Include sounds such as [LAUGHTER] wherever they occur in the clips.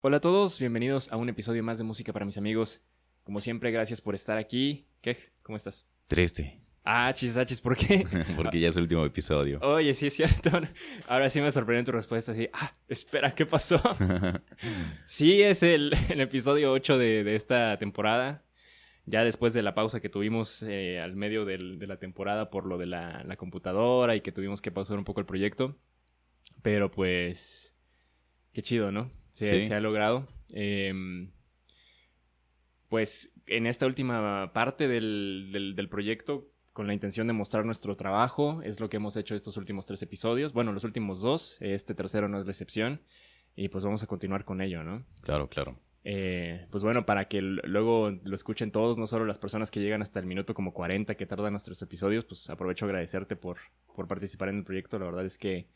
Hola a todos, bienvenidos a un episodio más de Música para mis amigos. Como siempre, gracias por estar aquí. ¿Qué? ¿Cómo estás? Triste. Ah, chis, ah, chis, ¿por qué? [LAUGHS] Porque ya es el último episodio. Oye, sí es cierto. [LAUGHS] Ahora sí me sorprendió tu respuesta. Así, ah, espera, ¿qué pasó? [LAUGHS] sí, es el, el episodio 8 de, de, esta temporada. Ya después de la pausa que tuvimos eh, al medio del, de la temporada por lo de la, la, computadora y que tuvimos que pausar un poco el proyecto. Pero pues, qué chido, ¿no? Se, Sí. se ha logrado. Em, pues en esta última parte del, del, del proyecto, con la intención de mostrar nuestro trabajo, es lo que hemos hecho estos últimos tres episodios. Bueno, los últimos dos, este tercero no es la excepción. Y pues vamos a continuar con ello, ¿no? Claro, claro. Eh, pues bueno, para que luego lo escuchen todos, no solo las personas que llegan hasta el minuto como 40 que tardan nuestros episodios, pues aprovecho a agradecerte por, por participar en el proyecto. La verdad es que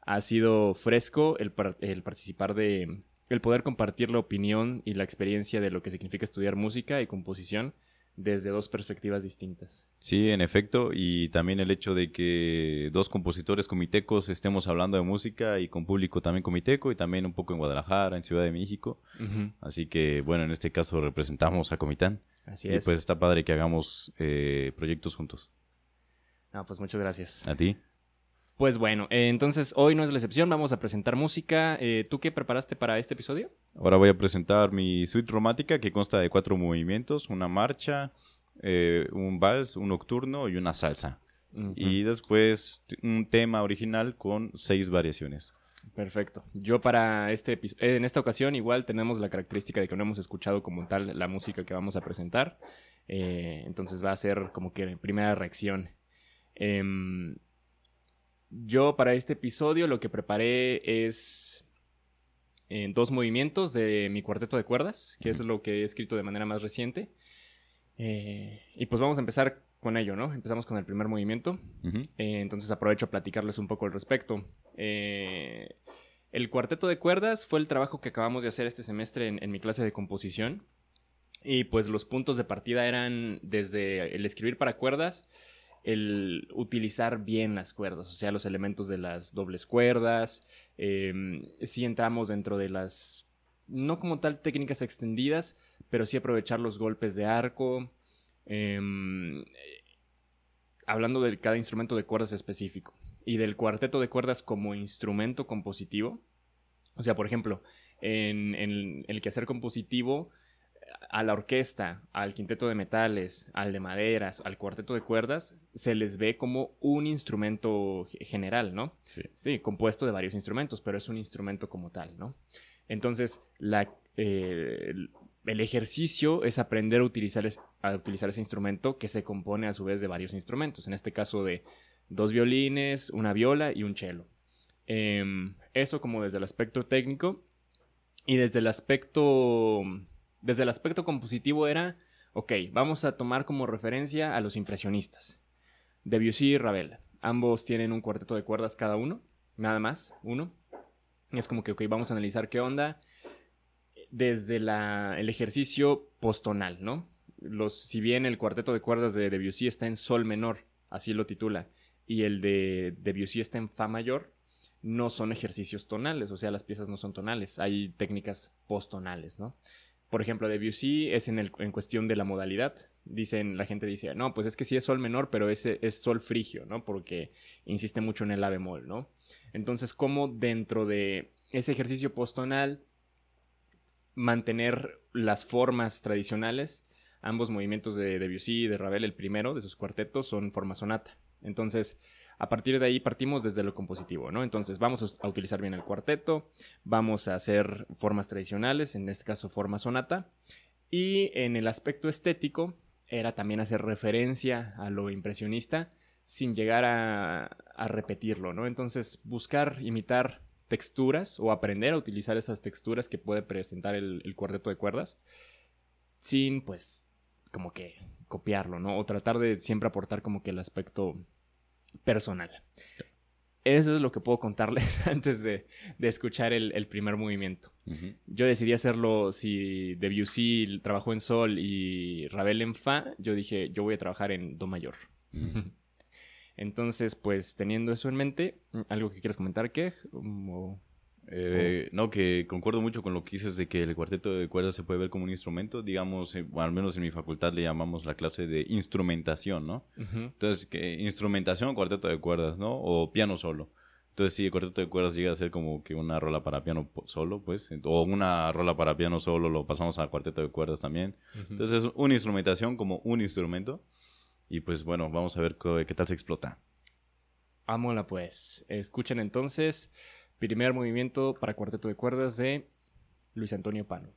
ha sido fresco el, el participar de... el poder compartir la opinión y la experiencia de lo que significa estudiar música y composición desde dos perspectivas distintas. Sí, en efecto, y también el hecho de que dos compositores comitecos estemos hablando de música y con público también comiteco y también un poco en Guadalajara, en Ciudad de México. Así que, bueno, en este caso representamos a Comitán. Así y es. pues está padre que hagamos eh, proyectos juntos. No, pues muchas gracias. ¿A ti? Pues bueno, eh, entonces hoy no es la excepción, vamos a presentar música. Eh, ¿Tú qué preparaste para este episodio? Ahora voy a presentar mi suite romántica que consta de cuatro movimientos, una marcha, eh, un vals, un nocturno y una salsa. Y después un tema original con seis variaciones. Perfecto. Yo para este episodio, en esta ocasión igual tenemos la característica de que no hemos escuchado como tal la música que vamos a presentar. Entonces va a ser como que primera reacción. Yo para este episodio lo que preparé es eh, dos movimientos de mi cuarteto de cuerdas, que es lo que he escrito de manera más reciente. Eh, y pues vamos a empezar con ello, ¿no? Empezamos con el primer movimiento. Eh, entonces aprovecho a platicarles un poco al respecto. Eh, el cuarteto de cuerdas fue el trabajo que acabamos de hacer este semestre en, en mi clase de composición. Y pues los puntos de partida eran desde el escribir para cuerdas, el utilizar bien las cuerdas, o sea, los elementos de las dobles cuerdas. Eh, sí entramos dentro de las, no como tal técnicas extendidas, pero sí aprovechar los golpes de arco. em, hablando de cada instrumento de cuerdas específico y del cuarteto de cuerdas como instrumento compositivo. O sea, por ejemplo, en, en el quehacer compositivo, a la orquesta, al quinteto de metales, al de maderas, al cuarteto de cuerdas, se les ve como un instrumento ge- general, ¿no? Sí. Sí, compuesto de varios instrumentos, pero es un instrumento como tal, ¿no? Entonces, la, eh, el- el ejercicio es aprender a utilizar, es- a utilizar ese instrumento que se compone a su vez de varios instrumentos. En este caso de dos violines, una viola y un cello. Em, eso como desde el aspecto técnico. Y desde el aspecto. Desde el aspecto compositivo era. Ok, vamos a tomar como referencia a los impresionistas. Debussy y Ravel. Ambos tienen un cuarteto de cuerdas cada uno. Nada más, uno. Y es como que, ok, vamos a analizar qué onda desde el ejercicio postonal, ¿no? Si bien el cuarteto de cuerdas de Debussy está en sol menor, así lo titula, y el de Debussy está en fa mayor, no son ejercicios tonales, o sea, las piezas no son tonales, hay técnicas postonales, ¿no? Por ejemplo, Debussy es en, el, en cuestión de la modalidad. Dicen, la gente dice, no, pues es que sí es sol menor, pero ese es sol frigio, ¿no? Porque insiste mucho en el la bemol, ¿no? Entonces, ¿cómo dentro de ese ejercicio postonal mantener las formas tradicionales? Ambos movimientos de Debussy y de Ravel, el primero de sus cuartetos, son forma sonata. Entonces, a partir de ahí partimos desde lo compositivo, ¿no? Entonces, vamos a utilizar bien el cuarteto, vamos a hacer formas tradicionales, en este caso forma sonata, y en el aspecto estético era también hacer referencia a lo impresionista sin llegar a, a repetirlo, ¿no? Entonces, buscar imitar texturas o aprender a utilizar esas texturas que puede presentar el, el cuarteto de cuerdas sin, pues, como que copiarlo, ¿no? O tratar de siempre aportar como que el aspecto personal. Eso es lo que puedo contarles [LAUGHS] antes de, de escuchar el, el primer movimiento. Yo decidí hacerlo si Debussy trabajó en sol y Ravel en fa. Yo dije, yo voy a trabajar en do mayor. [LAUGHS] Entonces, pues teniendo eso en mente, ¿algo que quieras comentar, Kej? O... Eh, no, que concuerdo mucho con lo que dices de que el cuarteto de cuerdas se puede ver como un instrumento. Digamos, eh, al menos en mi facultad le llamamos la clase de instrumentación, ¿no? Entonces, que instrumentación, cuarteto de cuerdas, ¿no? O piano solo. Entonces, sí, el cuarteto de cuerdas llega a ser como que una rola para piano solo, pues. O una rola para piano solo, lo pasamos a cuarteto de cuerdas también. Entonces, es una instrumentación como un instrumento. Y pues bueno, vamos a ver qué, tal se explota. Ámola, pues. Escuchen entonces. Primer movimiento para cuarteto de cuerdas de Luis Antonio Pano.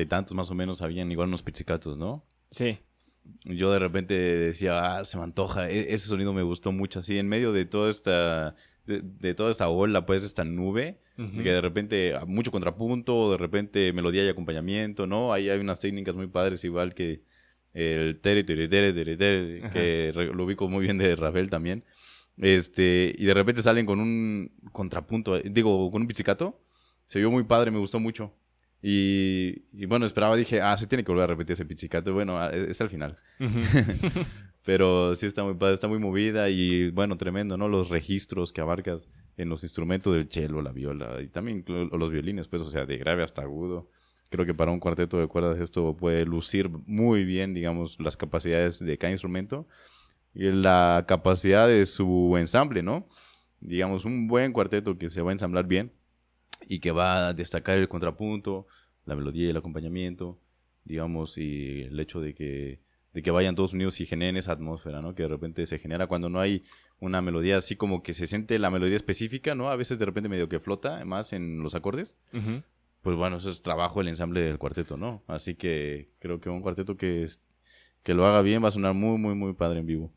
Y tantos más o menos habían igual unos pizzicatos, ¿no? Sí. yo de repente decía, ah, se me antoja, e-, ese sonido me gustó mucho, así en medio de toda esta, de, toda esta ola, pues esta nube, que de repente ah, mucho contrapunto, de repente melodía y acompañamiento, ¿no? Ahí hay unas técnicas muy padres, igual que el tere, tere, tere, tere, tere que lo ubico muy bien de Rafael también. Este, y de repente salen con un contrapunto, digo, con un pizzicato. Se vio muy padre, me gustó mucho. Y, bueno, esperaba, dije, ah, se tiene que volver a repetir ese pizzicato. Bueno, ah, es al final. [LAUGHS] Pero sí está muy padre, está muy movida y bueno, tremendo, ¿no? Los registros que abarcas en los instrumentos del cello, la viola y también los violines, pues, o sea, de grave hasta agudo. Creo que para un cuarteto de cuerdas esto puede lucir muy bien, digamos, las capacidades de cada instrumento y la capacidad de su ensamble, ¿no? Digamos, un buen cuarteto que se va a ensamblar bien y que va a destacar el contrapunto, la melodía y el acompañamiento, digamos, y el hecho de que, de que vayan todos unidos y generen esa atmósfera, ¿no? Que de repente se genera cuando no hay una melodía así como que se siente la melodía específica, ¿no? A veces de repente medio que flota más en los acordes. Pues bueno, eso es trabajo el ensamble del cuarteto, ¿no? Así que creo que un cuarteto que, que lo haga bien va a sonar muy, muy, muy padre en vivo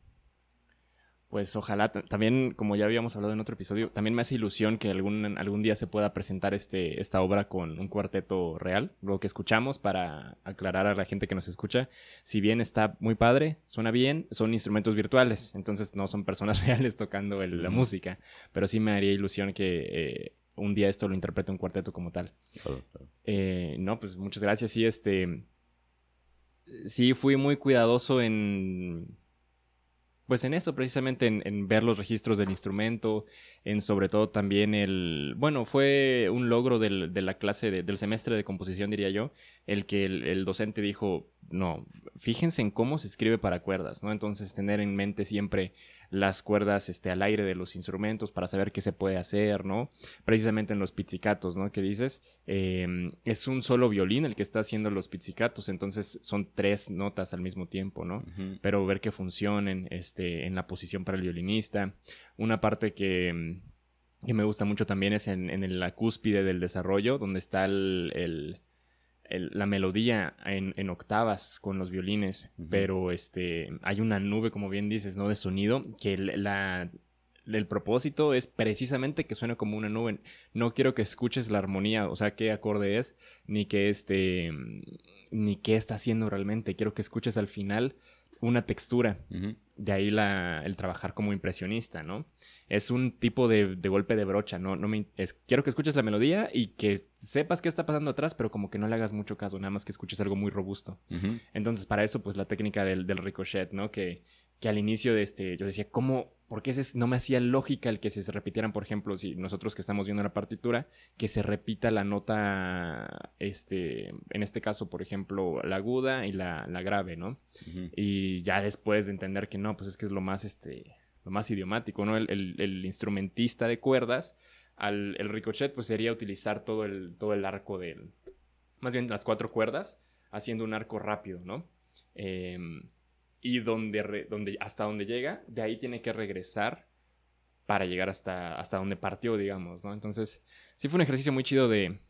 pues ojalá también, como ya habíamos hablado en otro episodio, también me hace ilusión que algún, algún día se pueda presentar este, esta obra con un cuarteto real. Lo que escuchamos para aclarar a la gente que nos escucha, si bien está muy padre, suena bien, son instrumentos virtuales, entonces no son personas [LAUGHS] reales tocando la música, pero sí me haría ilusión que... Eh, un día esto lo interprete un cuarteto como tal. Eh, no, pues muchas gracias. Sí, este. Sí, fui muy cuidadoso en pues en eso, precisamente en, ver los registros del instrumento, en sobre todo también el, bueno, fue un logro del, de la clase del semestre de composición, diría yo, el que el, docente dijo, no, fíjense en cómo se escribe para cuerdas, ¿no? Entonces tener en mente siempre las cuerdas este, al aire de los instrumentos para saber qué se puede hacer, ¿no? Precisamente en los pizzicatos, ¿no? Que dices, em, es un solo violín el que está haciendo los pizzicatos, entonces son tres notas al mismo tiempo, ¿no? Pero ver que funcionen este, en la posición para el violinista. Una parte que, que me gusta mucho también es en, en la cúspide del desarrollo, donde está el la melodía en, octavas con los violines, pero este, hay una nube, como bien dices, ¿no? De sonido, que el propósito es precisamente que suene como una nube. No quiero que escuches la armonía, o sea, qué acorde es, ni qué este, ni qué está haciendo realmente. Quiero que escuches al final una textura. De ahí la, el trabajar como impresionista, ¿no? Es un tipo de, golpe de brocha, ¿no? no me, quiero que escuches la melodía y que sepas qué está pasando atrás, pero como que no le hagas mucho caso, nada más que escuches algo muy robusto. Entonces, para eso, pues la técnica del, del ricochet, ¿no? Que, que al inicio de este, yo decía, ¿cómo, por qué no me hacía lógica el que se repitieran, por ejemplo, si nosotros que estamos viendo la partitura, que se repita la nota, este, en este caso, por ejemplo, la aguda y la, grave, ¿no? Y ya después de entender que no, pues es que es lo más, este, lo más idiomático, ¿no? El, instrumentista de cuerdas, al, el ricochet, pues sería utilizar todo el, todo el arco del, más bien las cuatro cuerdas, haciendo un arco rápido, ¿no? Eh, y donde, donde, hasta donde llega, de ahí tiene que regresar para llegar hasta, hasta donde partió, digamos, ¿no? Entonces, sí fue un ejercicio muy chido de,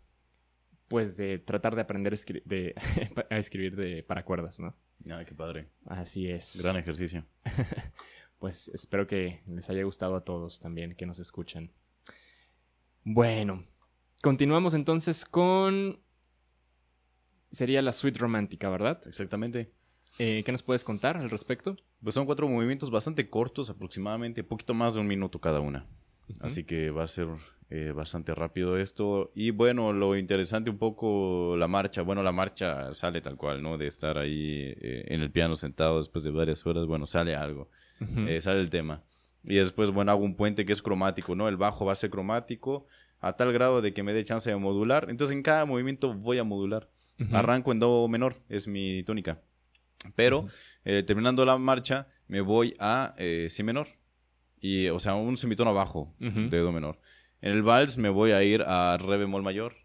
pues, de tratar de aprender a [LAUGHS] escribir de, para cuerdas, ¿no? Ay, qué padre. Así es. Gran ejercicio. [LAUGHS] pues espero que les haya gustado a todos también que nos escuchan. Bueno, continuamos entonces con... Sería la suite romántica, ¿verdad? Exactamente. Eh, ¿Qué nos puedes contar al respecto? Pues son cuatro movimientos bastante cortos, aproximadamente, poquito más de un minuto cada una. Así que va a ser eh, bastante rápido esto. Y bueno, lo interesante un poco la marcha. Bueno, la marcha sale tal cual, ¿no? De estar ahí eh, en el piano sentado después de varias horas, bueno, sale algo. sale el tema. Y después, bueno, hago un puente que es cromático, ¿no? El bajo va a ser cromático a tal grado de que me dé chance de modular. Entonces en cada movimiento voy a modular. Arranco en do menor, es mi tónica. Pero eh, terminando la marcha, me voy a eh, si menor. Y, o sea, un semitono abajo de do menor. En el vals me voy a ir a re bemol mayor.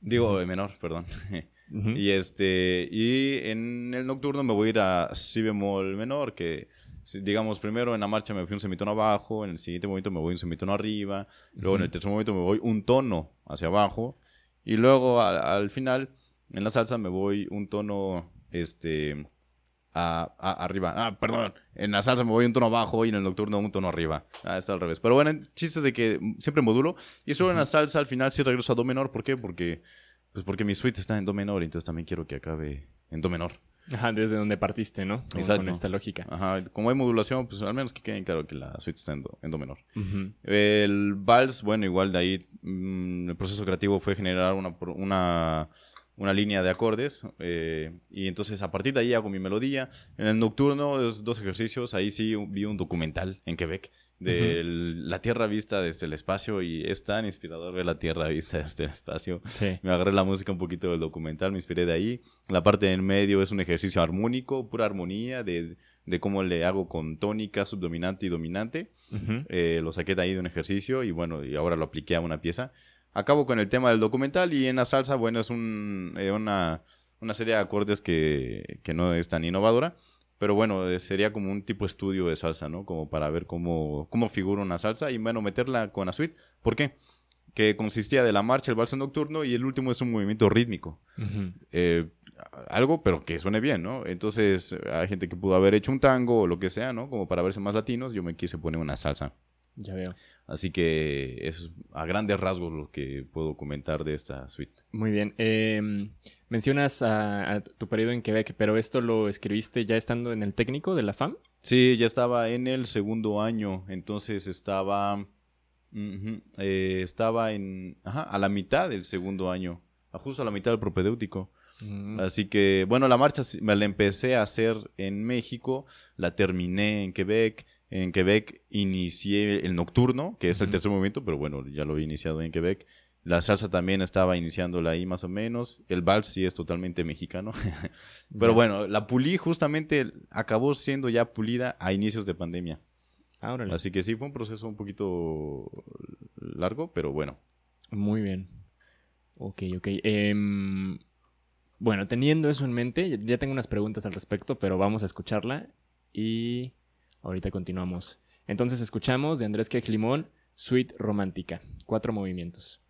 Digo, menor, perdón. [LAUGHS] Y este y en el nocturno me voy a ir a si bemol menor, que digamos primero en la marcha me fui un semitono abajo, en el siguiente momento me voy un semitono arriba, luego en el tercer momento me voy un tono hacia abajo y luego al final en la salsa me voy un tono este arriba. Ah, perdón. En la salsa me voy un tono bajo y en el nocturno un tono arriba. Ah, está al revés. Pero bueno, chistes de que siempre modulo. Y solo en la salsa al final sí regreso a do menor. ¿Por qué? Porque, pues porque mi suite está en do menor. Entonces también quiero que acabe en do menor. Ajá, desde donde partiste, ¿no? Exacto. Con esta lógica. Ajá, como hay modulación, pues al menos que quede claro que la suite está en do, menor. El vals, bueno, igual de ahí mm, el proceso creativo fue generar una, una una línea de acordes eh, y entonces a partir de ahí hago mi melodía. En el nocturno, dos ejercicios, ahí sí vi un documental en Quebec de la Tierra vista desde el espacio y es tan inspirador ver la Tierra vista [LAUGHS] desde el espacio. Me agarré la música un poquito del documental, me inspiré de ahí. La parte en medio es un ejercicio armónico, pura armonía de, de cómo le hago con tónica, subdominante y dominante. Eh, lo saqué de ahí de un ejercicio y bueno, y ahora lo apliqué a una pieza acabo con el tema del documental y en la salsa, bueno, es un, eh, una, una, serie de acordes que, que, no es tan innovadora, pero bueno, eh, sería como un tipo estudio de salsa, ¿no? Como para ver cómo, cómo figura una salsa y bueno, meterla con la suite. ¿Por qué? Que consistía de la marcha, el vals nocturno y el último es un movimiento rítmico. Eh, algo, pero que suene bien, ¿no? Entonces, hay gente que pudo haber hecho un tango o lo que sea, ¿no? Como para verse más latinos, yo me quise poner una salsa. Ya veo. Así que es a grandes rasgos lo que puedo comentar de esta suite. Muy bien. Em, mencionas a, tu periodo en Quebec, pero ¿esto lo escribiste ya estando en el técnico de la FAM? Sí, ya estaba en el segundo año. Entonces estaba. Eh, estaba en. Ajá, a la mitad del segundo año. Justo a la mitad del propedéutico. Mm. Así que, bueno, la marcha me la empecé a hacer en México, la terminé en Quebec en Quebec inicié el nocturno, que es el tercer movimiento, pero bueno, ya lo he iniciado en Quebec. La salsa también estaba iniciándola ahí más o menos. El vals sí es totalmente mexicano. [LAUGHS] pero bueno, la pulí justamente acabó siendo ya pulida a inicios de pandemia. Ah, Así que sí, fue un proceso un poquito largo, pero bueno. Muy bien. Ok, ok. Em, bueno, teniendo eso en mente, ya tengo unas preguntas al respecto, pero vamos a escucharla y Ahorita continuamos. Entonces escuchamos de Andrés Quejlimón, Suite Romántica, cuatro movimientos.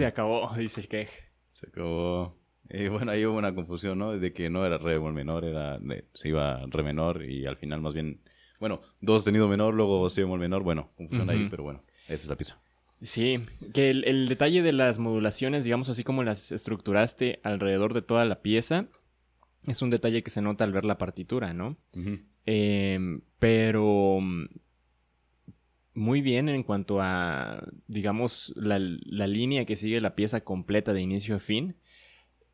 Se acabó, [LAUGHS] dice que. Se acabó. Y bueno, ahí hubo una confusión, ¿no? De que no era re menor, era, se iba re menor y al final más bien, bueno, do sostenido menor, luego si bemol menor, bueno, confusión ahí, pero bueno, esa es la pieza. Sí, que el, detalle de las modulaciones, digamos así como las estructuraste alrededor de toda la pieza, es un detalle que se nota al ver la partitura, ¿no? Em, pero muy bien en cuanto a, digamos, la, la, línea que sigue la pieza completa de inicio a fin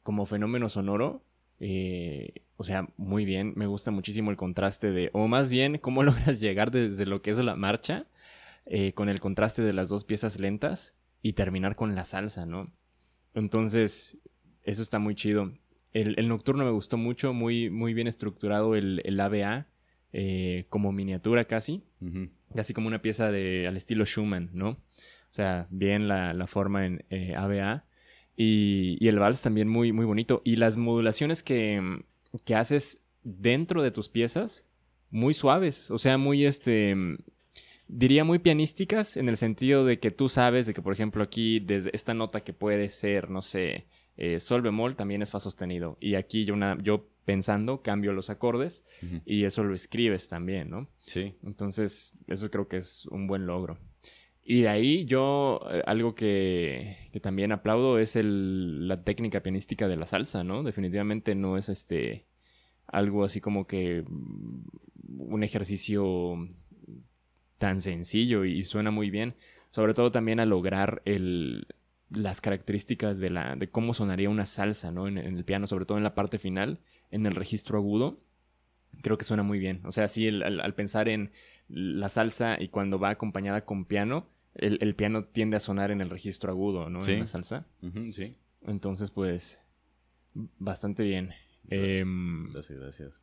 como fenómeno sonoro, eh, o sea, muy bien, me gusta muchísimo el contraste de, o más bien, cómo [LAUGHS] logras llegar desde lo que es la marcha, eh, con el contraste de las dos piezas lentas y terminar con la salsa, ¿no? Entonces, eso está muy chido. El, nocturno me gustó mucho, muy, muy bien estructurado el, el ABA, eh, como miniatura casi, casi como una pieza de, al estilo Schumann, ¿no? O sea, bien la, la forma en ABA. Y, el vals también muy, muy bonito. Y las modulaciones que, que haces dentro de tus piezas, muy suaves. O sea, muy este. Diría muy pianísticas en el sentido de que tú sabes de que, por ejemplo, aquí, desde esta nota que puede ser, no sé, eh, sol bemol, también es fa sostenido. Y aquí yo, una, yo pensando, cambio los acordes y eso lo escribes también, ¿no? Sí. Entonces, eso creo que es un buen logro. Y de ahí yo, eh, algo que, también aplaudo es el, la técnica pianística de la salsa, ¿no? Definitivamente no es este algo así como que mm, un ejercicio tan sencillo y, suena muy bien. Sobre todo también a lograr el, las características de, la, de cómo sonaría una salsa, ¿no? En, el piano, sobre todo en la parte final, en el registro agudo. Creo que suena muy bien. O sea, sí, al pensar en la salsa y cuando va acompañada con piano, el, piano tiende a sonar en el registro agudo, ¿no? En la salsa. sí. Entonces, pues, bastante bien. Em, gracias, gracias.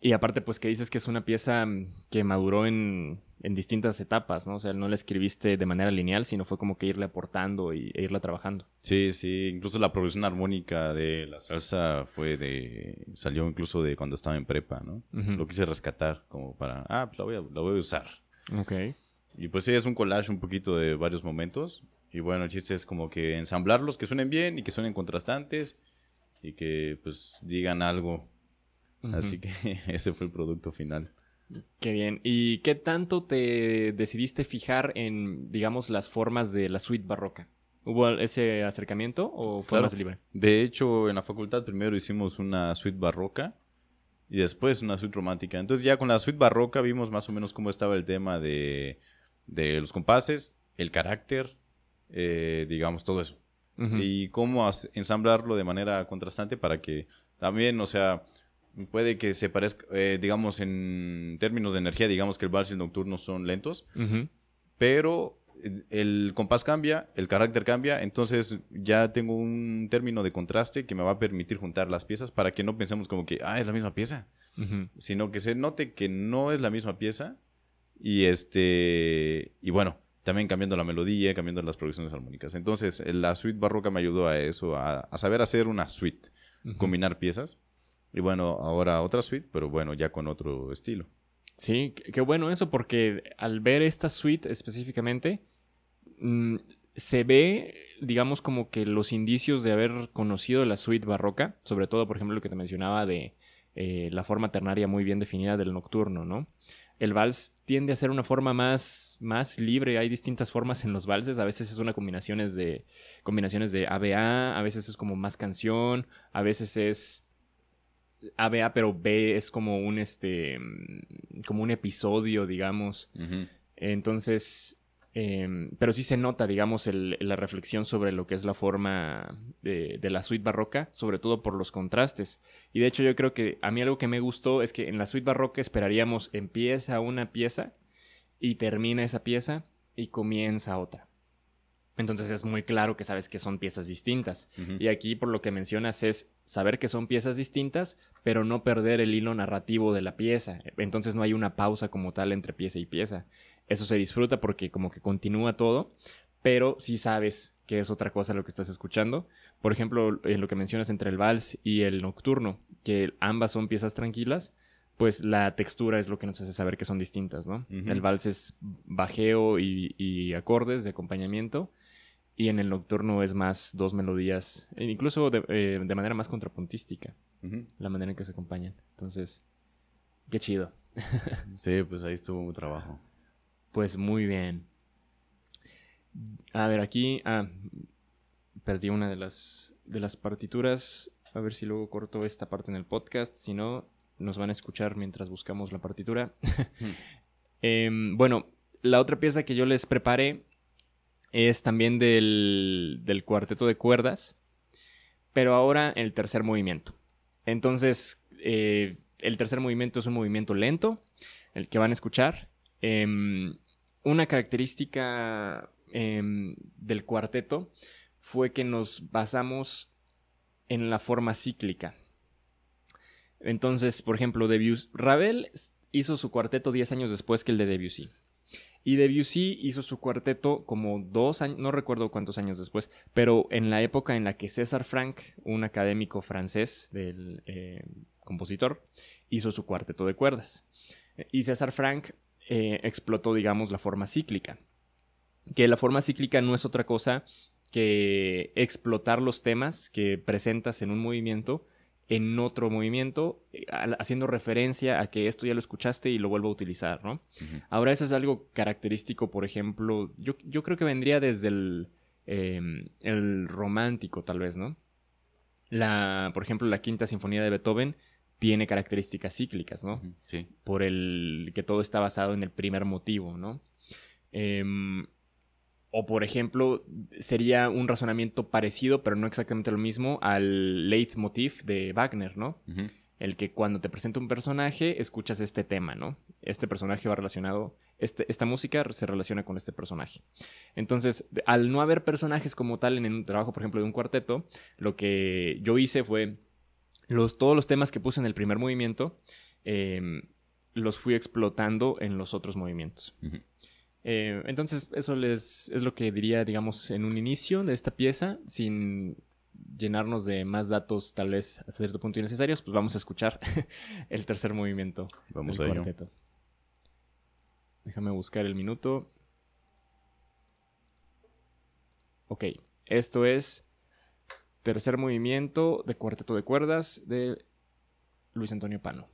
Y aparte, pues que dices que es una pieza que maduró en, en, distintas etapas, ¿no? O sea, no la escribiste de manera lineal, sino fue como que irle aportando y, e irla trabajando. Sí, sí. Incluso la progresión armónica de la salsa fue de... Salió incluso de cuando estaba en prepa, ¿no? Lo quise rescatar como para... Ah, pues la voy a, la voy a usar. Ok. Y pues sí, es un collage un poquito de varios momentos. Y bueno, el chiste es como que ensamblarlos, que suenen bien y que suenen contrastantes y que pues digan algo. Así que [LAUGHS] ese fue el producto final. Qué bien. ¿Y qué tanto te decidiste fijar en, digamos, las formas de la suite barroca? ¿Hubo ese acercamiento o fue más libre? De hecho, en la facultad primero hicimos una suite barroca y después una suite romántica. Entonces ya con la suite barroca vimos más o menos cómo estaba el tema de de los compases, el carácter, eh, digamos, todo eso. Y cómo ensamblarlo de manera contrastante para que también, o sea, puede que se parezca, eh, digamos, en términos de energía, digamos que el vals y el nocturno son lentos, pero el compás cambia, el carácter cambia, entonces ya tengo un término de contraste que me va a permitir juntar las piezas para que no pensemos como que, ah, es la misma pieza, sino que se note que no es la misma pieza y este, y bueno, también cambiando la melodía, cambiando las progresiones armónicas. Entonces, la suite barroca me ayudó a eso, a, saber hacer una suite, combinar piezas. Y bueno, ahora otra suite, pero bueno, ya con otro estilo. Sí, qué bueno eso, porque al ver esta suite específicamente, mm, se ve, digamos, como que los indicios de haber conocido la suite barroca, sobre todo, por ejemplo, lo que te mencionaba de eh, la forma ternaria muy bien definida del nocturno, ¿no? el vals tiende a ser una forma más, más libre. Hay distintas formas en los valses. A veces es una combinaciones de combinaciones de ABA, a veces es como más canción, a veces es ABA, pero B es como un este como un episodio, digamos. Entonces, Em, pero sí se nota, digamos, la reflexión sobre lo que es la forma de, la suite barroca, sobre todo por los contrastes. Y de hecho yo creo que a mí algo que me gustó es que en la suite barroca esperaríamos empieza una pieza y termina esa pieza y comienza otra. Entonces es muy claro que sabes que son piezas distintas. Y aquí por lo que mencionas es saber que son piezas distintas, pero no perder el hilo narrativo de la pieza. Entonces no hay una pausa como tal entre pieza y pieza. Eso se disfruta porque como que continúa todo, pero sí sabes que es otra cosa lo que estás escuchando. Por ejemplo, en lo que mencionas entre el vals y el nocturno, que ambas son piezas tranquilas, pues la textura es lo que nos hace saber que son distintas, ¿no? El vals es bajeo y, acordes de acompañamiento Y en el nocturno es más dos melodías, e incluso de, eh, de manera más contrapuntística, la manera en que se acompañan. Entonces, qué chido. [LAUGHS] sí, pues ahí estuvo mi trabajo. Pues muy bien. A ver, aquí ah, perdí una de las, de las partituras. A ver si luego corto esta parte en el podcast. Si no, nos van a escuchar mientras buscamos la partitura. [LAUGHS] Em, bueno, la otra pieza que yo les preparé es también del, del cuarteto de cuerdas, pero ahora el tercer movimiento. Entonces, eh, el tercer movimiento es un movimiento lento, el que van a escuchar. Em, una característica em, del cuarteto fue que nos basamos en la forma cíclica. Entonces, por ejemplo, Debussy, Ravel hizo su cuarteto 10 años después que el de Debussy. Y Debussy hizo su cuarteto como dos años, no recuerdo cuántos años después, pero en la época en la que César Franck, un académico francés del eh, compositor, hizo su cuarteto de cuerdas. Y César Franck eh, explotó, digamos, la forma cíclica. Que la forma cíclica no es otra cosa que explotar los temas que presentas en un movimiento en otro movimiento, eh, haciendo referencia a que esto ya lo escuchaste y lo vuelvo a utilizar, ¿no? Ahora eso es algo característico, por ejemplo, yo, yo creo que vendría desde el, em, el, romántico, tal vez, ¿no? La, por ejemplo, la quinta sinfonía de Beethoven tiene características cíclicas, ¿no? Sí. Por el que todo está basado en el primer motivo, ¿no? Em, o por ejemplo, sería un razonamiento parecido, pero no exactamente lo mismo, al leitmotiv de Wagner, ¿no? El que cuando te presenta un personaje, escuchas este tema, ¿no? Este personaje va relacionado, este, esta música se relaciona con este personaje. Entonces, al no haber personajes como tal en un trabajo, por ejemplo, de un cuarteto, lo que yo hice fue los, todos los temas que puse en el primer movimiento, em, los fui explotando en los otros movimientos. Eh, entonces, eso les, es lo que diría, digamos, en un inicio de esta pieza, sin llenarnos de más datos tal vez hasta cierto punto innecesarios, pues vamos a escuchar [LAUGHS] el tercer movimiento vamos del cuarteto. Déjame buscar el minuto. Ok, esto es tercer movimiento de cuarteto de cuerdas de Luis Antonio Pano.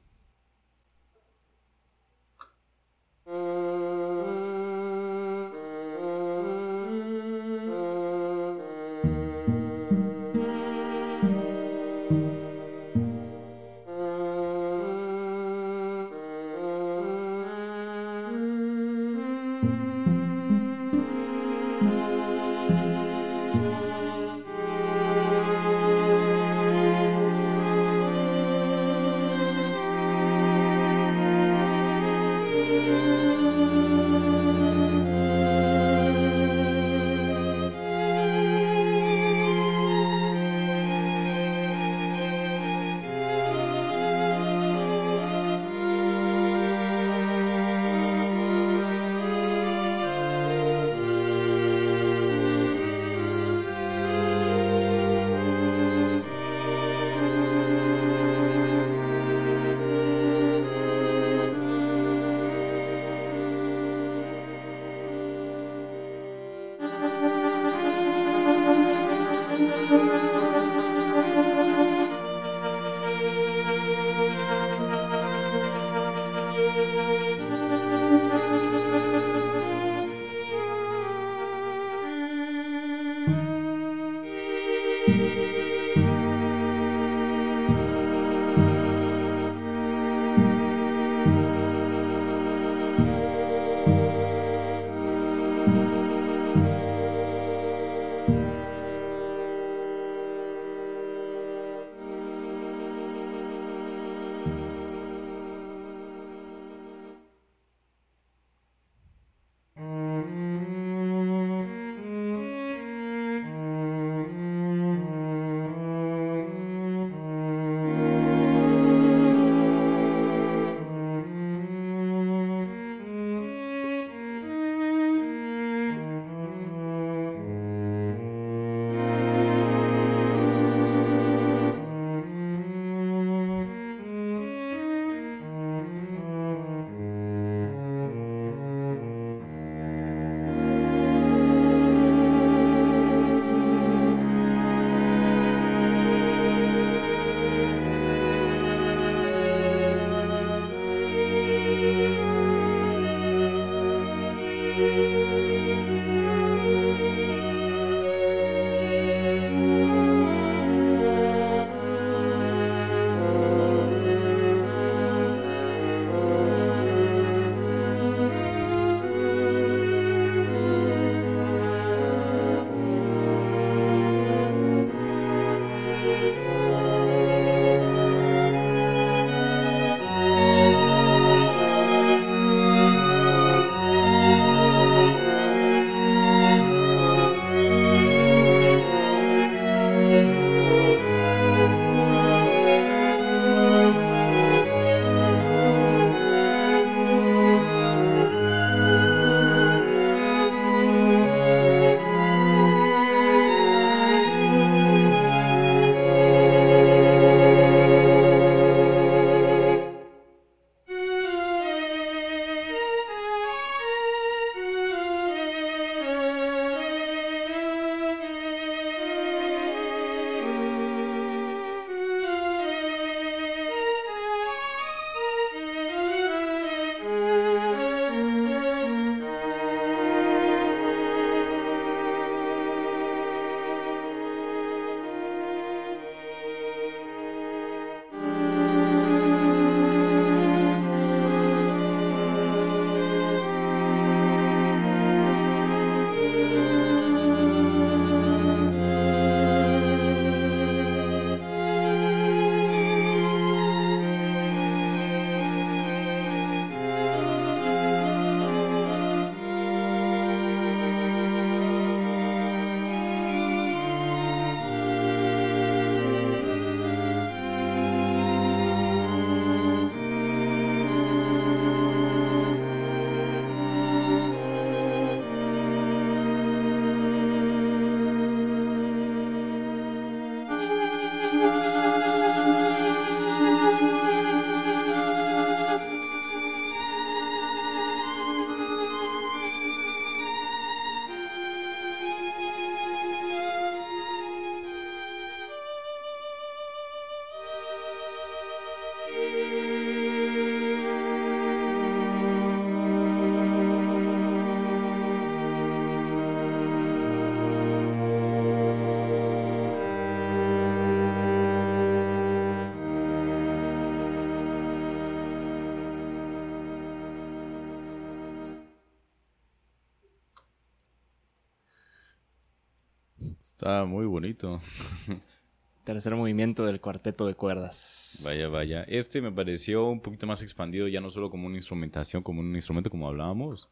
Está muy bonito. [LAUGHS] Tercer movimiento del cuarteto de cuerdas. Vaya, vaya. Este me pareció un poquito más expandido, ya no solo como una instrumentación, como un instrumento como hablábamos,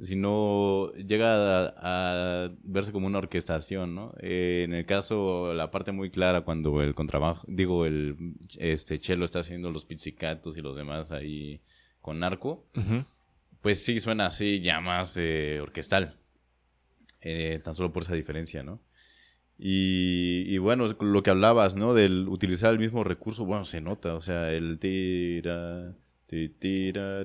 sino llega a, verse como una orquestación, ¿no? Eh, en el caso, la parte muy clara cuando el contrabajo, digo, el este cello está haciendo los pizzicatos y los demás ahí con arco, pues sí suena así ya más eh, orquestal. Eh, tan solo por esa diferencia, ¿no? Y, bueno, lo que hablabas, ¿no? Del utilizar el mismo recurso, bueno, se nota, o sea, el tira, tira,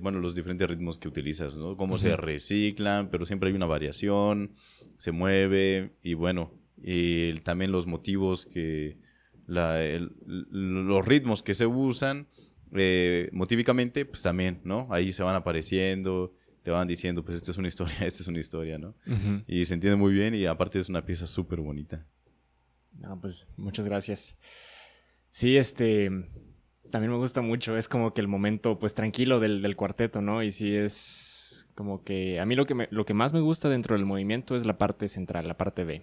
bueno, los diferentes ritmos que utilizas, ¿no? Cómo se reciclan, pero siempre hay una variación, se mueve y bueno, y también los motivos que, los ritmos que se usan eh, motívicamente, pues también, ¿no? Ahí se van apareciendo te van diciendo, pues esta es una historia, [LAUGHS] esta es una historia, ¿no? Y se entiende muy bien y aparte es una pieza súper bonita. No, pues muchas gracias. Sí, este, también me gusta mucho, es como que el momento, pues tranquilo del, cuarteto, ¿no? Y sí es como que, a mí lo que, lo que más me gusta dentro del movimiento es la parte central, la parte B.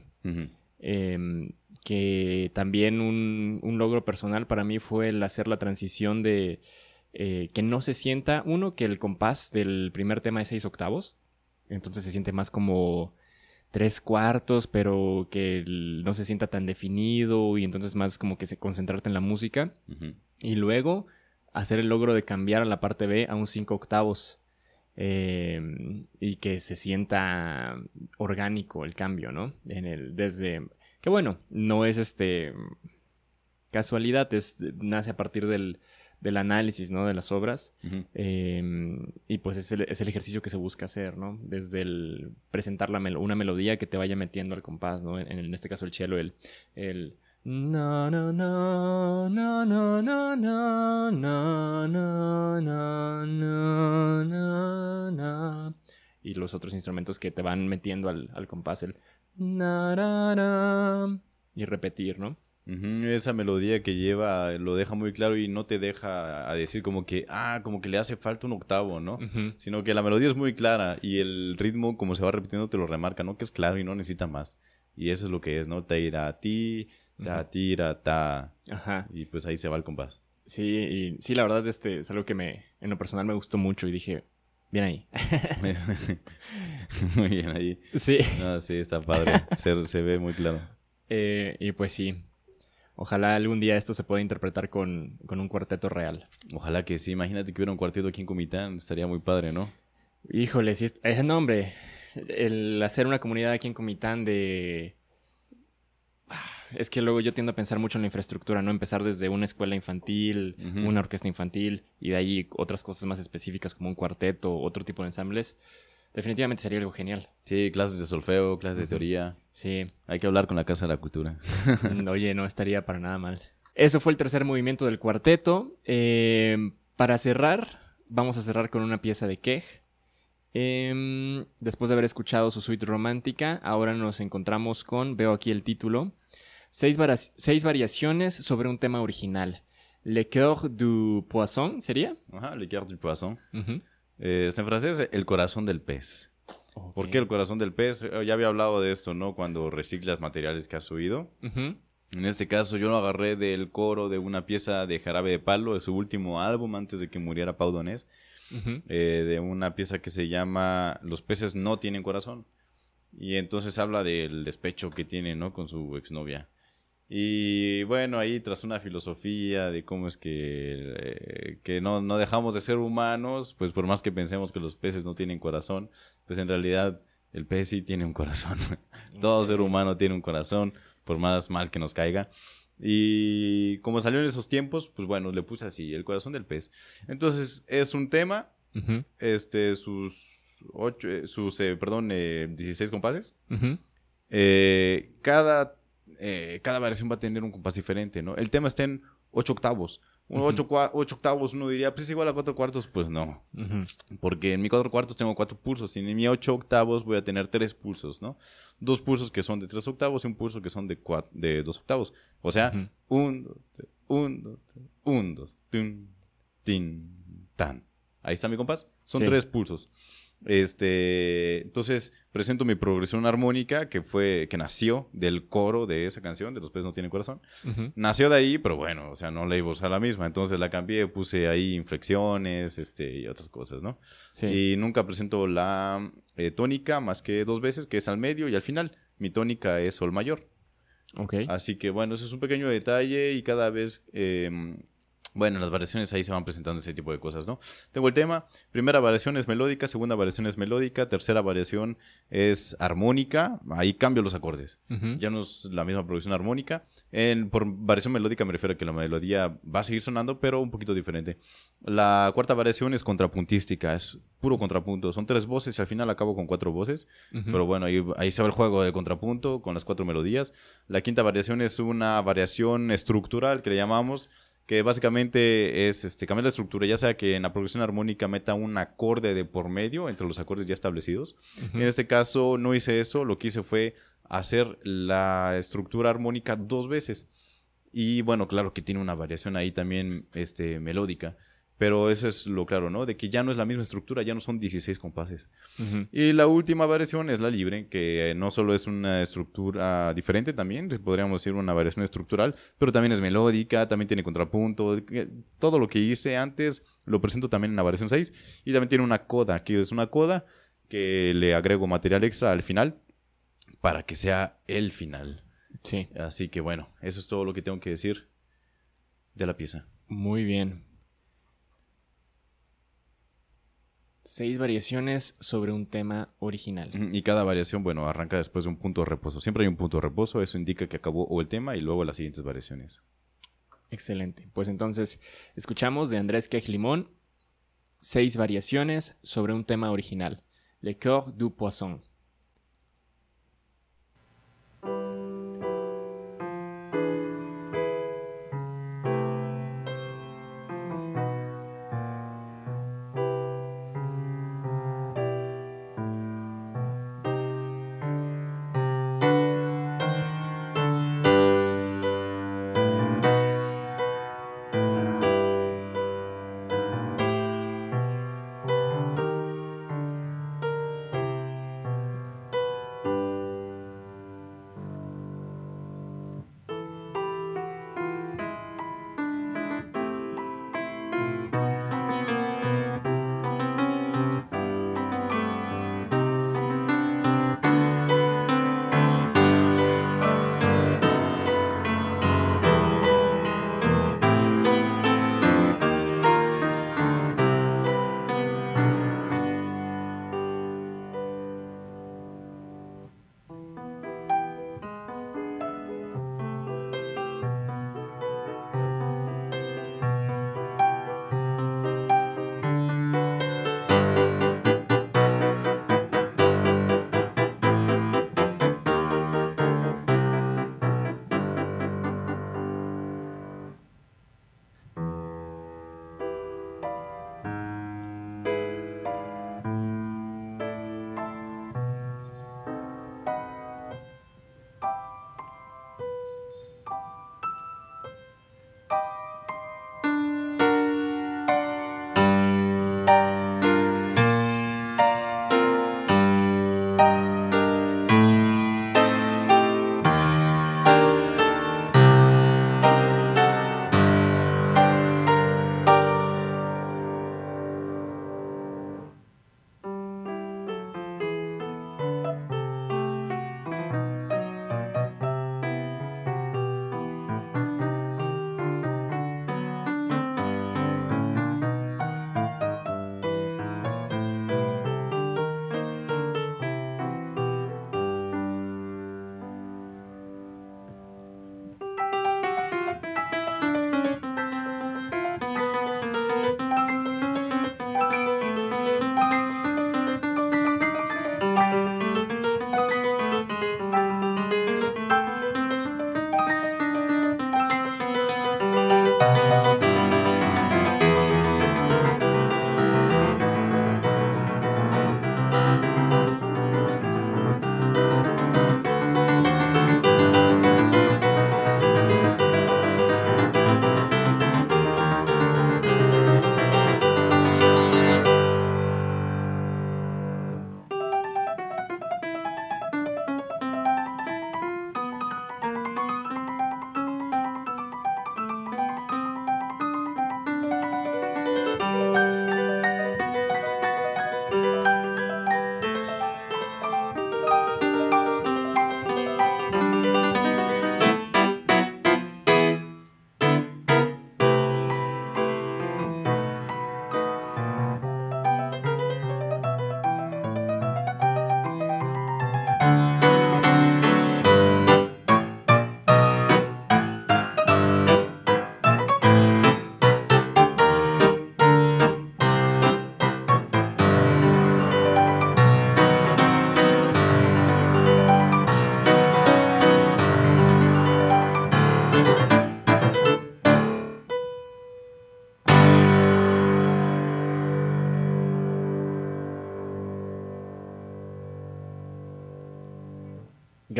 Em, que también un, un logro personal para mí fue el hacer la transición de eh, que no se sienta, uno, que el compás del primer tema es seis octavos, entonces se siente más como tres cuartos, pero que no se sienta tan definido y entonces más como que se concentrarte en la música. Y luego hacer el logro de cambiar a la parte B a un cinco octavos. Em, y que se sienta orgánico el cambio, ¿no? En el, desde, que bueno, no es este casualidad, es, nace a partir del, del análisis, ¿no? De las obras. Em, y pues es el, es el, ejercicio que se busca hacer, ¿no? Desde el presentar la una melodía que te vaya metiendo al compás, ¿no? En, este caso el cello, el... el no, no, no, no, no, no, no, no, no, no, no, no, Y los otros instrumentos que te van metiendo al, al compás, el... Y repetir, ¿no? Esa melodía que lleva lo deja muy claro y no te deja a decir como que, ah, como que le hace falta un octavo, ¿no? Sino que la melodía es muy clara y el ritmo, como se va repitiendo, te lo remarca, ¿no? Que es claro y no necesita más. Y eso es lo que es, ¿no? Ta ira ti, ta tira ta. Ajá. Y pues ahí se va el compás. Sí, y sí, la verdad, este es algo que me, en lo personal me gustó mucho y dije, bien ahí. [LAUGHS] muy bien ahí. Sí. sí, está padre. se, se ve muy claro. Eh, y pues sí, Ojalá algún día esto se pueda interpretar con, un cuarteto real. Ojalá que sí. Imagínate que hubiera un cuarteto aquí en Comitán. Estaría muy padre, ¿no? Híjole, sí. Es nombre. El hacer una comunidad aquí en Comitán de... Ah, es que luego yo tiendo a pensar mucho en la infraestructura, ¿no? Empezar desde una escuela infantil, una orquesta infantil y de ahí otras cosas más específicas como un cuarteto, otro tipo de ensambles definitivamente sería algo genial. Sí, clases de solfeo, clases de teoría. Sí. Hay que hablar con la Casa de la Cultura. Mm, oye, no estaría para nada mal. Eso fue el tercer movimiento del cuarteto. Eh, para cerrar, vamos a cerrar con una pieza de Kej. Em, después de haber escuchado su suite romántica, ahora nos encontramos con, veo aquí el título, seis, seis variaciones sobre un tema original. Le Coeur du Poisson, ¿sería? Ajá, Le Coeur du Poisson. Eh, está en francés, el corazón del pez. ¿Por qué el corazón del pez? Eh, ya había hablado de esto, ¿no? Cuando reciclas materiales que has subido. En este caso yo lo agarré del coro de una pieza de Jarabe de Palo, de su último álbum antes de que muriera Pau Donés. Eh, de una pieza que se llama Los peces no tienen corazón. Y entonces habla del despecho que tiene, ¿no? Con su exnovia. Y bueno, ahí tras una filosofía de cómo es que, eh, que no, no, dejamos de ser humanos, pues por más que pensemos que los peces no tienen corazón, pues en realidad el pez sí tiene un corazón. [LAUGHS] Todo ser humano tiene un corazón, por más mal que nos caiga. Y como salió en esos tiempos, pues bueno, le puse así, el corazón del pez. Entonces es un tema, este, sus ocho, eh, sus, eh, perdón, 16 compases. cada eh, cada variación va a tener un compás diferente, ¿no? El tema está en 8 octavos. 8 octavos, uno diría, pues es igual a 4 cuartos. Pues no. Porque en mi 4 cuartos tengo 4 pulsos. Y en mi 8 octavos voy a tener 3 pulsos, ¿no? Dos pulsos que son de 3 octavos y un pulso que son de, de 2 octavos. O sea, 1, 1, 1, 2, tin, tin, tan. Ahí está mi compás. Son 3 pulsos. Este, entonces presento mi progresión armónica que fue, que nació del coro de esa canción, de Los peces no tienen corazón. Nació de ahí, pero bueno, o sea, no la iba a usar la misma. Entonces la cambié, puse ahí inflexiones, este, y otras cosas, ¿no? Y nunca presento la eh, tónica más que dos veces, que es al medio y al final. Mi tónica es sol mayor. Ok. Así que bueno, eso es un pequeño detalle y cada vez em, bueno, las variaciones ahí se van presentando ese tipo de cosas, ¿no? Tengo el tema, primera variación es melódica, segunda variación es melódica, tercera variación es armónica, ahí cambio los acordes, ya no es la misma producción armónica. por variación melódica me refiero a que la melodía va a seguir sonando, pero un poquito diferente. La cuarta variación es contrapuntística, es puro contrapunto, son tres voces y al final acabo con cuatro voces, pero bueno, ahí, ahí se va el juego de contrapunto con las cuatro melodías. La quinta variación es una variación estructural que le llamamos que básicamente es este, cambiar la estructura, ya sea que en la progresión armónica meta un acorde de por medio entre los acordes ya establecidos. En este caso no hice eso, lo que hice fue hacer la estructura armónica dos veces. Y bueno, claro que tiene una variación ahí también este, melódica. Pero eso es lo claro, ¿no? De que ya no es la misma estructura, ya no son 16 compases. Y la última variación es la libre, que no solo es una estructura diferente también, podríamos decir una variación estructural, pero también es melódica, también tiene contrapunto. Todo lo que hice antes lo presento también en la variación 6. Y también tiene una coda, que es una coda que le agrego material extra al final para que sea el final. Sí. Así que bueno, eso es todo lo que tengo que decir de la pieza. Muy bien. Seis variaciones sobre un tema original. Y cada variación, bueno, arranca después de un punto de reposo. Siempre hay un punto de reposo, eso indica que acabó o el tema y luego las siguientes variaciones. Excelente. Pues entonces, escuchamos de Andrés Quejlimón seis variaciones sobre un tema original. Le Coeur du Poisson.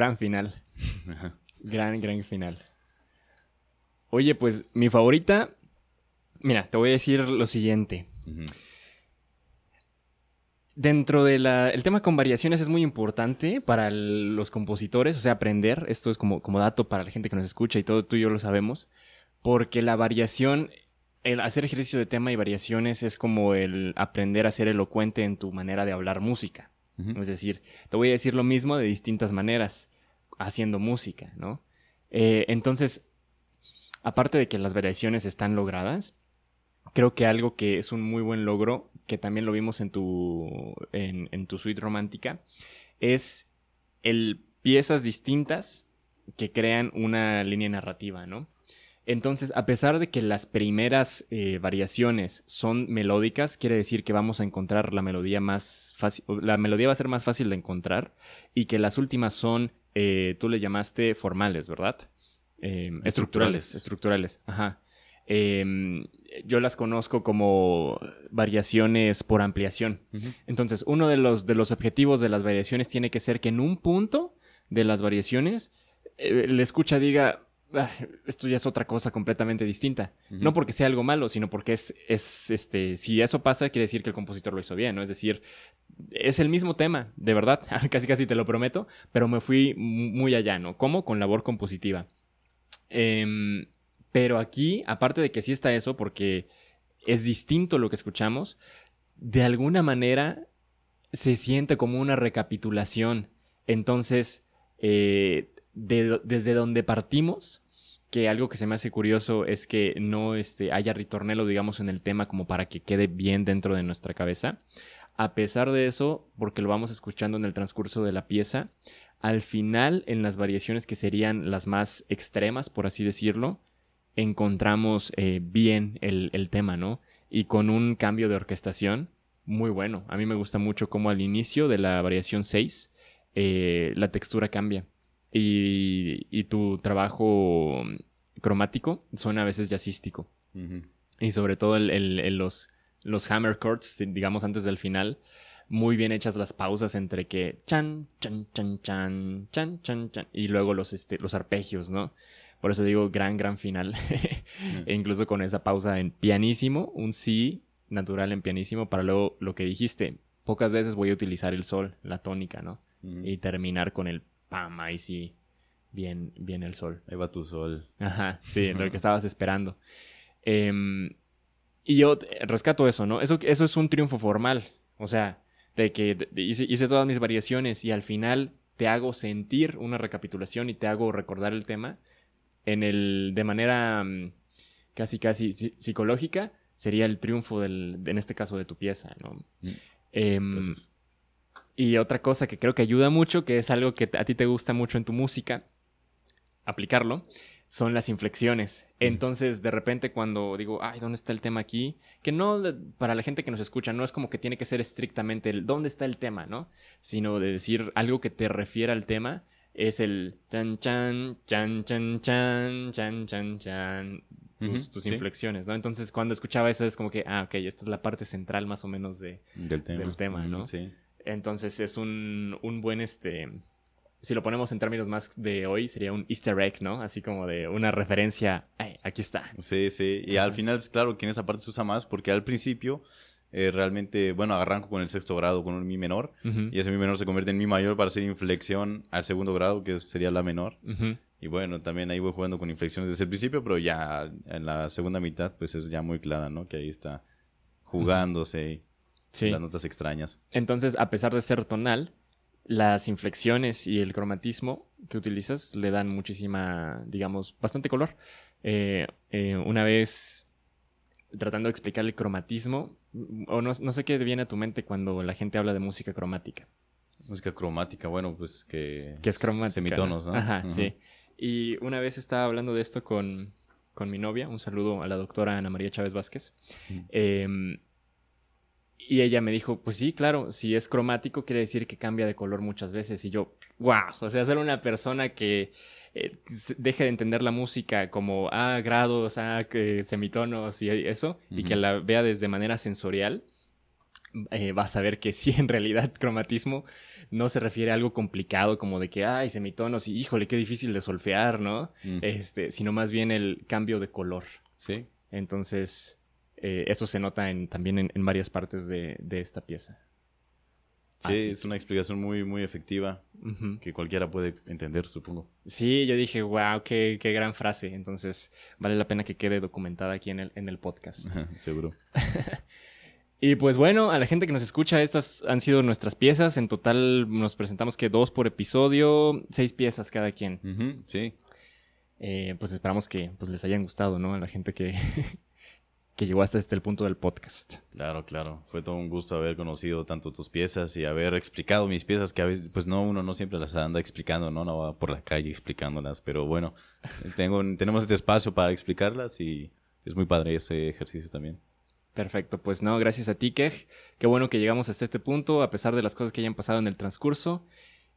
Gran final. gran, gran final. Oye, pues mi favorita. Mira, te voy a decir lo siguiente. Dentro del el tema con variaciones es muy importante para los compositores, o sea, aprender. Esto es como, como dato para la gente que nos escucha y todo tú y yo lo sabemos. Porque la variación el hacer ejercicio de tema y variaciones es como el aprender a ser elocuente en tu manera de hablar música. Es decir, te voy a decir lo mismo de distintas maneras, haciendo música, ¿no? Eh, entonces, aparte de que las variaciones están logradas, creo que algo que es un muy buen logro, que también lo vimos en tu, en, tu suite romántica, es el piezas distintas que crean una línea narrativa, ¿no? Entonces, a pesar de que las primeras eh, variaciones son melódicas, quiere decir que vamos a encontrar la melodía más fácil, la melodía va a ser más fácil de encontrar y que las últimas son, eh, tú le llamaste formales, ¿verdad? Em, estructurales, estructurales, ajá. Em, yo las conozco como variaciones por ampliación. Entonces, uno de los, de los objetivos de las variaciones tiene que ser que en un punto de las variaciones, eh, la escucha diga, [LAUGHS] esto ya es otra cosa completamente distinta. No porque sea algo malo, sino porque es, es, este, si eso pasa, quiere decir que el compositor lo hizo bien, ¿no? Es decir, es el mismo tema, de verdad, [LAUGHS] casi casi te lo prometo, pero me fui muy allá, ¿no? ¿Cómo? Con labor compositiva. Em, pero aquí, aparte de que sí está eso, porque es distinto lo que escuchamos, de alguna manera se siente como una recapitulación. Entonces, eh, desde donde partimos, que algo que se me hace curioso es que no este, haya ritornelo, digamos, en el tema como para que quede bien dentro de nuestra cabeza. A pesar de eso, porque lo vamos escuchando en el transcurso de la pieza, al final, en las variaciones que serían las más extremas, por así decirlo, encontramos eh, bien el, tema, ¿no? Y con un cambio de orquestación muy bueno. A mí me gusta mucho cómo al inicio de la variación 6 eh, la textura cambia y, tu trabajo cromático suena a veces jazzístico. Y sobre todo el, los, los hammer chords, digamos antes del final, muy bien hechas las pausas entre que chan, chan, chan, chan, chan, chan, chan, y luego los, este, los arpegios, ¿no? Por eso digo gran, gran final. [LAUGHS] e incluso con esa pausa en pianísimo, un sí natural en pianísimo, para luego lo que dijiste. Pocas veces voy a utilizar el sol, la tónica, ¿no? Y terminar con el pam, ahí sí, bien, bien el sol. Ahí va tu sol. Ajá, sí, lo que [LAUGHS] estabas esperando. Em, y yo rescato eso, ¿no? Eso, eso es un triunfo formal. O sea, de que hice, todas mis variaciones y al final te hago sentir una recapitulación y te hago recordar el tema en el, de manera mm, casi, casi psicológica, sería el triunfo del, en este caso de tu pieza, ¿no? Mm. Em, y otra cosa que creo que ayuda mucho, que es algo que a ti te gusta mucho en tu música, aplicarlo, son las inflexiones. Entonces, de repente cuando digo, ay, ¿dónde está el tema aquí? Que no, para la gente que nos escucha, no es como que tiene que ser estrictamente el dónde está el tema, ¿no? Sino de decir algo que te refiera al tema, es el chan chan, chan chan chan, chan chan chan, tus, inflexiones, ¿no? Entonces, cuando escuchaba eso es como que, ah, ok, esta es la parte central más o menos de, del tema, del tema ¿no? Sí. Entonces es un, un buen, este, si lo ponemos en términos más de hoy, sería un easter egg, ¿no? Así como de una referencia, aquí está. Sí, sí, y al final, claro que en esa parte se usa más porque al principio eh, realmente, bueno, arranco con el sexto grado, con un mi menor, y ese mi menor se convierte en mi mayor para hacer inflexión al segundo grado, que sería la menor. Y bueno, también ahí voy jugando con inflexiones desde el principio, pero ya en la segunda mitad, pues es ya muy clara, ¿no? Que ahí está jugándose las notas extrañas. Entonces, a pesar de ser tonal, las inflexiones y el cromatismo que utilizas le dan muchísima, digamos, bastante color. Eh, eh, una vez tratando de explicar el cromatismo, o no, sé qué viene a tu mente cuando la gente habla de música cromática. Música cromática, bueno, pues que... Que es cromática. Semitonos, ¿no? Ajá, sí. Y una vez estaba hablando de esto con, con, mi novia, un saludo a la doctora Ana María Chávez Vázquez. Y ella me dijo, pues sí, claro, si es cromático quiere decir que cambia de color muchas veces. Y yo, wow, o sea, ser una persona que eh, deje de entender la música como, ah, grados, ah, semitonos y eso, y que la vea desde manera sensorial, eh, vas a ver que sí, [LAUGHS] en realidad, cromatismo no se refiere a algo complicado como de que, ay, semitonos y híjole, qué difícil de solfear, ¿no? Mm. Este, sino más bien el cambio de color. Sí. Entonces, eh, eso se nota en, también en, en varias partes de, de esta pieza. Sí, Así es una explicación muy, muy efectiva que cualquiera puede entender, supongo. Sí, yo dije, wow, qué, qué gran frase. Entonces, vale la pena que quede documentada aquí en el, en el podcast. [LAUGHS] Seguro. [LAUGHS] Y pues bueno, a la gente que nos escucha, estas han sido nuestras piezas. En total nos presentamos que dos por episodio, seis piezas cada quien. Sí. Eh, pues esperamos que pues, les hayan gustado, ¿no? A la gente que, [LAUGHS] que llegó hasta este el punto del podcast. Claro, claro. Fue todo un gusto haber conocido tanto tus piezas y haber explicado mis piezas, que a veces, pues no, uno no siempre las anda explicando, ¿no? No va por la calle explicándolas, pero bueno, [LAUGHS] tengo, tenemos este espacio para explicarlas y es muy padre ese ejercicio también. Perfecto, pues no, gracias a ti, Kej. Qué bueno que llegamos hasta este punto, a pesar de las cosas que hayan pasado en el transcurso.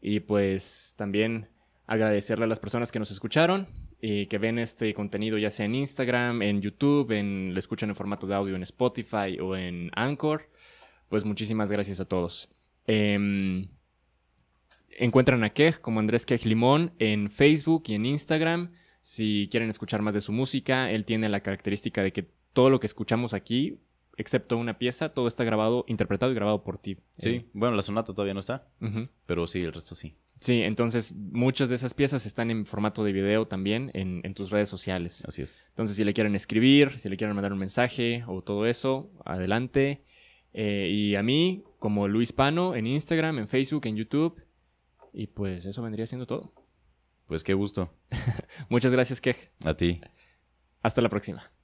Y pues también agradecerle a las personas que nos escucharon y que ven este contenido ya sea en Instagram, en YouTube, en, lo escuchan en formato de audio en Spotify o en Anchor. Pues muchísimas gracias a todos. Em, encuentran a Kej como Andrés Kej Limón en Facebook y en Instagram. Si quieren escuchar más de su música, él tiene la característica de que todo lo que escuchamos aquí, excepto una pieza, todo está grabado, interpretado y grabado por ti. Sí, bueno, la sonata todavía no está, Eh, pero sí, el resto sí. Sí, entonces muchas de esas piezas están en formato de video también en, en tus redes sociales. Así es. Entonces, si le quieren escribir, si le quieren mandar un mensaje o todo eso, adelante. Eh, y a mí, como Luis Pano, en Instagram, en Facebook, en YouTube. Y pues eso vendría siendo todo. Pues qué gusto. [LAUGHS] Muchas gracias, Kej. A ti. Hasta la próxima.